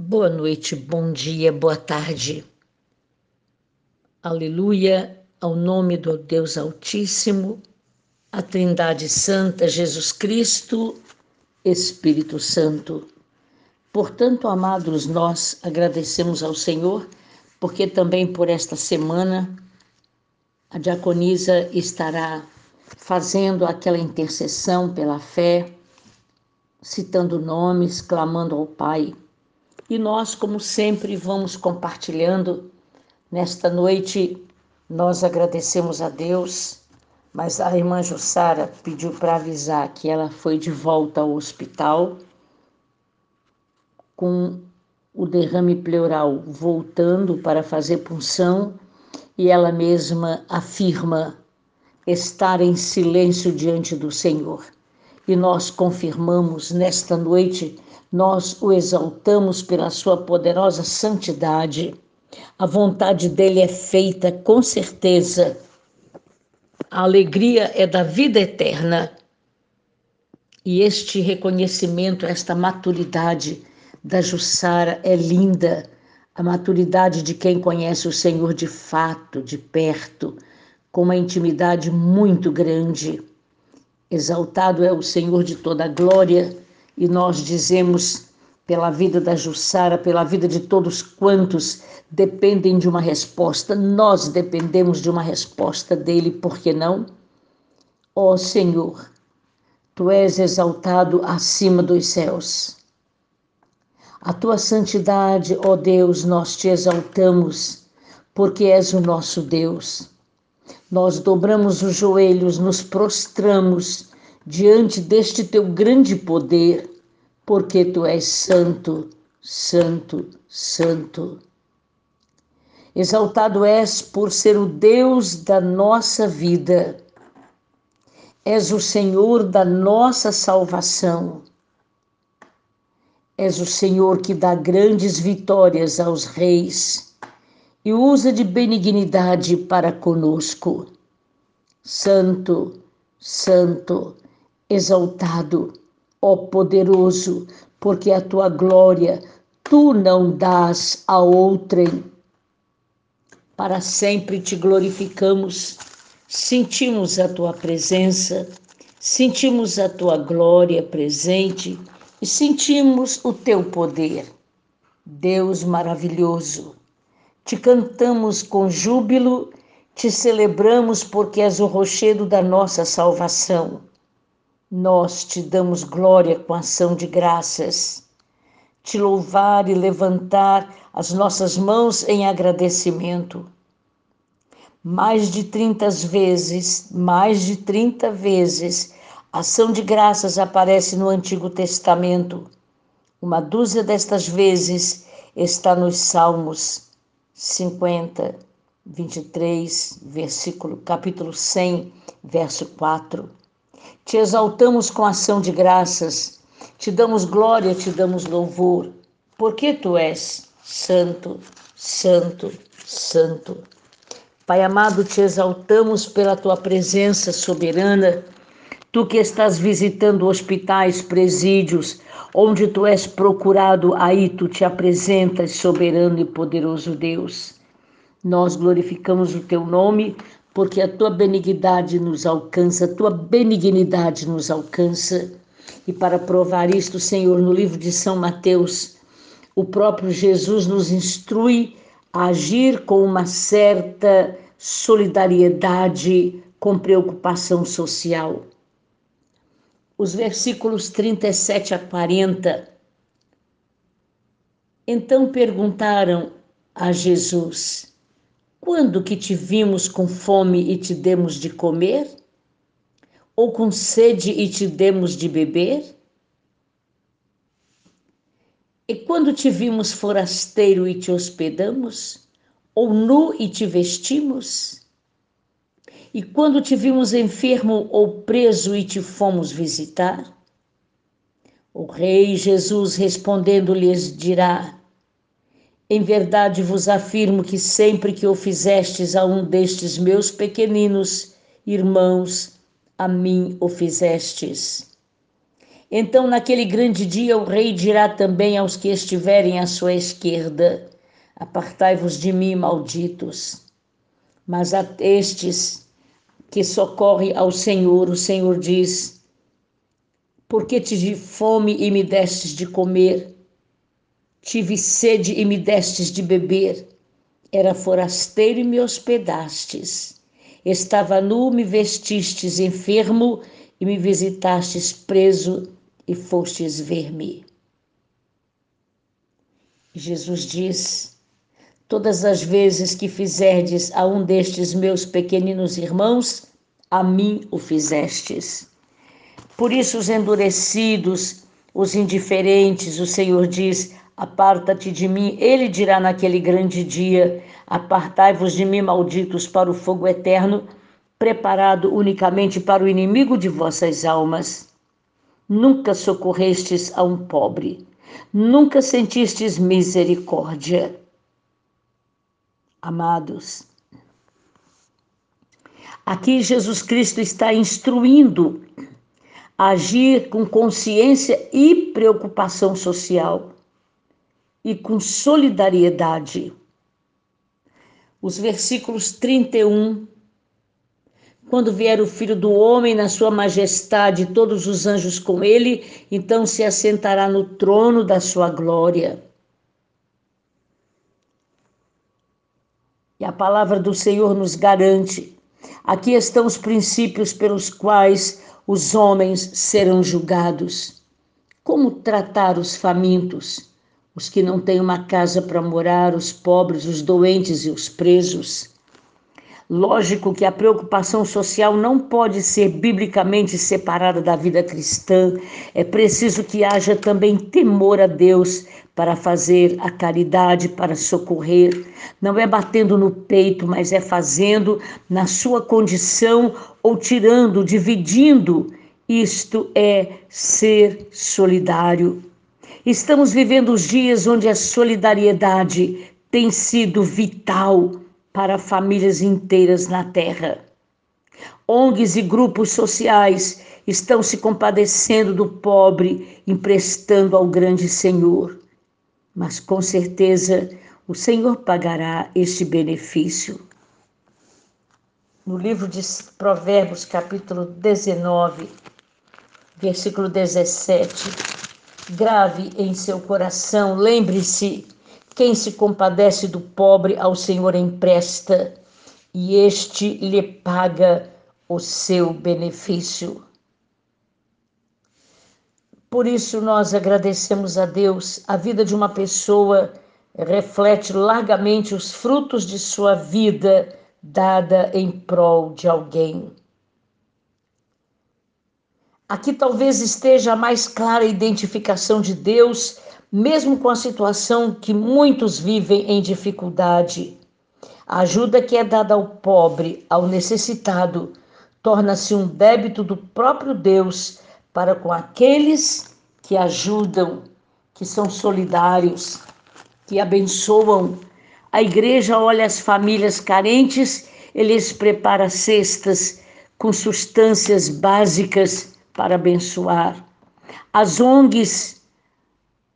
Boa noite, bom dia, boa tarde. Aleluia ao nome do Deus Altíssimo, a Trindade Santa, Jesus Cristo, Espírito Santo. Portanto, amados, nós agradecemos ao Senhor, porque também por esta semana a diaconisa estará fazendo aquela intercessão pela fé, citando nomes, clamando ao Pai e nós, como sempre, vamos compartilhando. Nesta noite, nós agradecemos a Deus, mas a irmã Jussara pediu para avisar que ela foi de volta ao hospital com o derrame pleural voltando para fazer punção e ela mesma afirma estar em silêncio diante do Senhor. E nós confirmamos nesta noite nós o exaltamos pela sua poderosa santidade. A vontade dele é feita com certeza. A alegria é da vida eterna. E este reconhecimento, esta maturidade da Jussara é linda. A maturidade de quem conhece o Senhor de fato, de perto, com uma intimidade muito grande. Exaltado é o Senhor de toda a glória e nós dizemos pela vida da Jussara, pela vida de todos quantos dependem de uma resposta, nós dependemos de uma resposta dele, por que não? Ó oh, Senhor, tu és exaltado acima dos céus. A tua santidade, ó oh Deus, nós te exaltamos, porque és o nosso Deus. Nós dobramos os joelhos, nos prostramos diante deste teu grande poder, porque tu és santo, santo, santo. Exaltado és por ser o Deus da nossa vida. És o Senhor da nossa salvação. És o Senhor que dá grandes vitórias aos reis e usa de benignidade para conosco. Santo, Santo, exaltado, ó poderoso, porque a tua glória tu não dás a outrem. Para sempre te glorificamos, sentimos a tua presença, sentimos a tua glória presente e sentimos o teu poder. Deus maravilhoso, te cantamos com júbilo, te celebramos porque és o rochedo da nossa salvação. Nós te damos glória com ação de graças, te louvar e levantar as nossas mãos em agradecimento. Mais de 30 vezes, mais de 30 vezes, ação de graças aparece no Antigo Testamento. Uma dúzia destas vezes está nos Salmos 50, 23, versículo, capítulo 100, verso 4. Te exaltamos com ação de graças, te damos glória, te damos louvor, porque tu és santo, santo, santo. Pai amado, te exaltamos pela tua presença soberana, tu que estás visitando hospitais, presídios, onde tu és procurado, aí tu te apresentas, soberano e poderoso Deus. Nós glorificamos o teu nome, porque a tua benignidade nos alcança, a tua benignidade nos alcança. E para provar isto, Senhor, no livro de São Mateus, o próprio Jesus nos instrui a agir com uma certa solidariedade, com preocupação social. Os versículos 37 a 40. Então perguntaram a Jesus: quando que te vimos com fome e te demos de comer? Ou com sede e te demos de beber? E quando te vimos forasteiro e te hospedamos? Ou nu e te vestimos? E quando te vimos enfermo ou preso e te fomos visitar? O Rei Jesus respondendo lhes dirá: em verdade vos afirmo que sempre que o fizestes a um destes meus pequeninos irmãos, a mim o fizestes. Então, naquele grande dia, o rei dirá também aos que estiverem à sua esquerda: Apartai-vos de mim, malditos. Mas a estes que socorrem ao Senhor, o Senhor diz: Porque tive fome e me destes de comer, tive sede e me destes de beber, era forasteiro e me hospedastes, estava nu, me vestistes enfermo e me visitastes preso e fostes ver-me. Jesus diz: Todas as vezes que fizerdes a um destes meus pequeninos irmãos, a mim o fizestes. Por isso, os endurecidos, os indiferentes, o Senhor diz: Aparta-te de mim. Ele dirá naquele grande dia: Apartai-vos de mim, malditos, para o fogo eterno, preparado unicamente para o inimigo de vossas almas. Nunca socorrestes a um pobre, nunca sentistes misericórdia. Amados, aqui Jesus Cristo está instruindo a agir com consciência e preocupação social e com solidariedade. Os versículos 31 quando vier o filho do homem na sua majestade, todos os anjos com ele, então se assentará no trono da sua glória. E a palavra do Senhor nos garante: aqui estão os princípios pelos quais os homens serão julgados. Como tratar os famintos, os que não têm uma casa para morar, os pobres, os doentes e os presos Lógico que a preocupação social não pode ser biblicamente separada da vida cristã. É preciso que haja também temor a Deus para fazer a caridade, para socorrer. Não é batendo no peito, mas é fazendo na sua condição ou tirando, dividindo. Isto é ser solidário. Estamos vivendo os dias onde a solidariedade tem sido vital para famílias inteiras na terra. ONGs e grupos sociais estão se compadecendo do pobre, emprestando ao grande Senhor. Mas com certeza o Senhor pagará este benefício. No livro de Provérbios, capítulo 19, versículo 17, grave em seu coração, lembre-se quem se compadece do pobre ao Senhor empresta, e este lhe paga o seu benefício. Por isso nós agradecemos a Deus. A vida de uma pessoa reflete largamente os frutos de sua vida dada em prol de alguém. Aqui talvez esteja a mais clara identificação de Deus mesmo com a situação que muitos vivem em dificuldade. A ajuda que é dada ao pobre, ao necessitado, torna-se um débito do próprio Deus para com aqueles que ajudam, que são solidários, que abençoam. A igreja olha as famílias carentes, eles prepara cestas com substâncias básicas para abençoar. As ONGs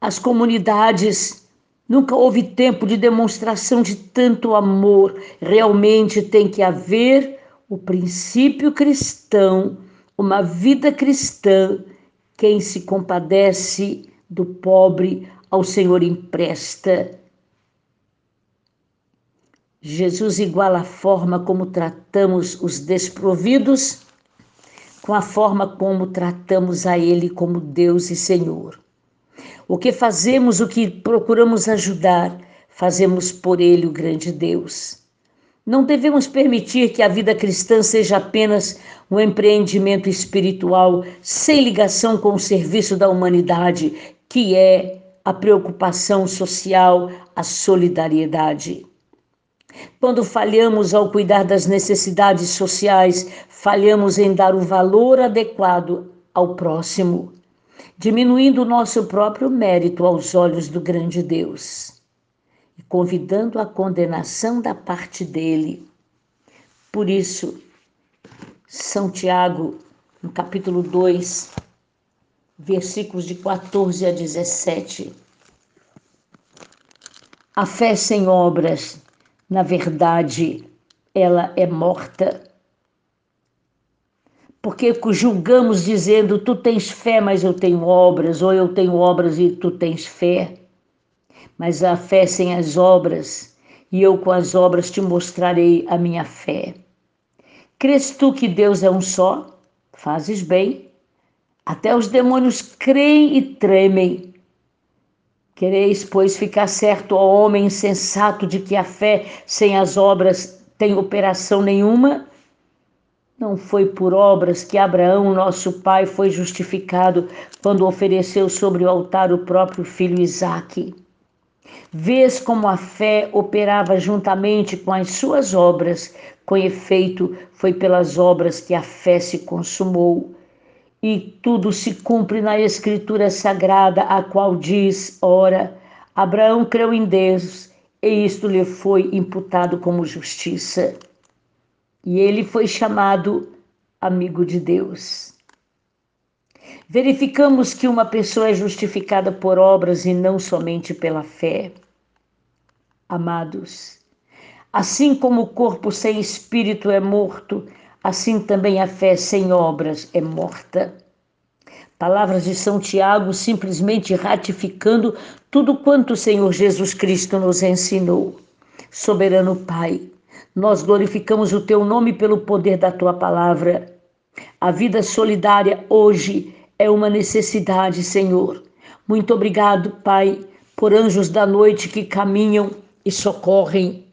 as comunidades. Nunca houve tempo de demonstração de tanto amor. Realmente tem que haver o princípio cristão, uma vida cristã. Quem se compadece do pobre ao Senhor empresta. Jesus iguala a forma como tratamos os desprovidos com a forma como tratamos a Ele como Deus e Senhor. O que fazemos, o que procuramos ajudar, fazemos por Ele o grande Deus. Não devemos permitir que a vida cristã seja apenas um empreendimento espiritual sem ligação com o serviço da humanidade, que é a preocupação social, a solidariedade. Quando falhamos ao cuidar das necessidades sociais, falhamos em dar o valor adequado ao próximo diminuindo o nosso próprio mérito aos olhos do grande Deus convidando a condenação da parte dele. Por isso, São Tiago, no capítulo 2, versículos de 14 a 17. A fé sem obras, na verdade, ela é morta. Porque julgamos dizendo, tu tens fé, mas eu tenho obras, ou eu tenho obras e tu tens fé. Mas a fé sem as obras, e eu com as obras te mostrarei a minha fé. Crês tu que Deus é um só? Fazes bem. Até os demônios creem e tremem. Quereis, pois, ficar certo, ó homem insensato, de que a fé sem as obras tem operação nenhuma? Não foi por obras que Abraão, nosso pai, foi justificado quando ofereceu sobre o altar o próprio filho Isaque. Vês como a fé operava juntamente com as suas obras, com efeito, foi pelas obras que a fé se consumou. E tudo se cumpre na Escritura Sagrada, a qual diz: Ora, Abraão creu em Deus, e isto lhe foi imputado como justiça. E ele foi chamado amigo de Deus. Verificamos que uma pessoa é justificada por obras e não somente pela fé. Amados, assim como o corpo sem espírito é morto, assim também a fé sem obras é morta. Palavras de São Tiago simplesmente ratificando tudo quanto o Senhor Jesus Cristo nos ensinou. Soberano Pai, nós glorificamos o teu nome pelo poder da tua palavra. A vida solidária hoje é uma necessidade, Senhor. Muito obrigado, Pai, por anjos da noite que caminham e socorrem.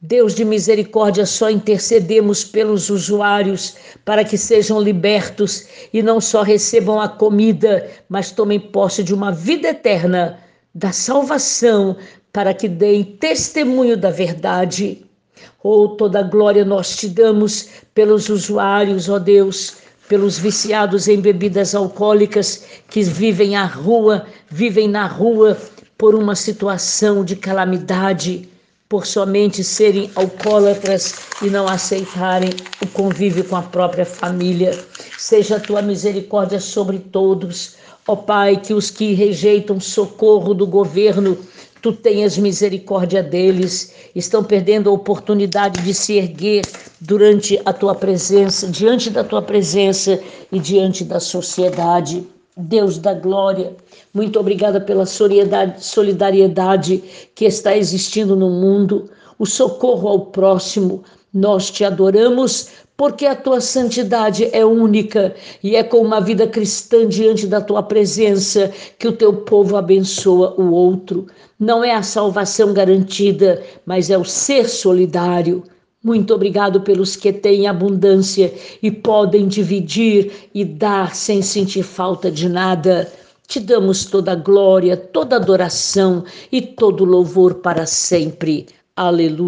Deus de misericórdia, só intercedemos pelos usuários para que sejam libertos e não só recebam a comida, mas tomem posse de uma vida eterna, da salvação, para que deem testemunho da verdade. Oh, toda glória nós te damos pelos usuários, ó oh Deus, pelos viciados em bebidas alcoólicas que vivem à rua, vivem na rua por uma situação de calamidade, por somente serem alcoólatras e não aceitarem o convívio com a própria família. Seja a tua misericórdia sobre todos. Ó Pai, que os que rejeitam socorro do governo, tu tenhas misericórdia deles, estão perdendo a oportunidade de se erguer durante a tua presença, diante da tua presença e diante da sociedade. Deus da glória, muito obrigada pela solidariedade que está existindo no mundo, o socorro ao próximo. Nós te adoramos porque a tua santidade é única e é com uma vida cristã diante da tua presença que o teu povo abençoa o outro. Não é a salvação garantida, mas é o ser solidário. Muito obrigado pelos que têm abundância e podem dividir e dar sem sentir falta de nada. Te damos toda a glória, toda a adoração e todo o louvor para sempre. Aleluia.